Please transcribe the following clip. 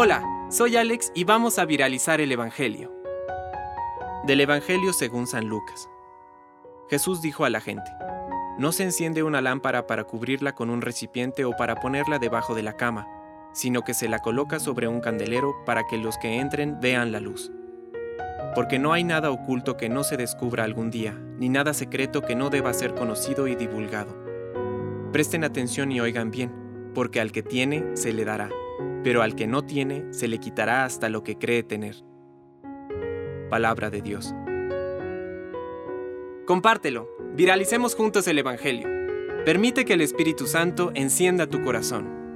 Hola, soy Alex y vamos a viralizar el Evangelio. Del Evangelio según San Lucas. Jesús dijo a la gente, no se enciende una lámpara para cubrirla con un recipiente o para ponerla debajo de la cama, sino que se la coloca sobre un candelero para que los que entren vean la luz. Porque no hay nada oculto que no se descubra algún día, ni nada secreto que no deba ser conocido y divulgado. Presten atención y oigan bien, porque al que tiene se le dará, pero al que no tiene se le quitará hasta lo que cree tener. Palabra de Dios. Compártelo, viralicemos juntos el Evangelio. Permite que el Espíritu Santo encienda tu corazón.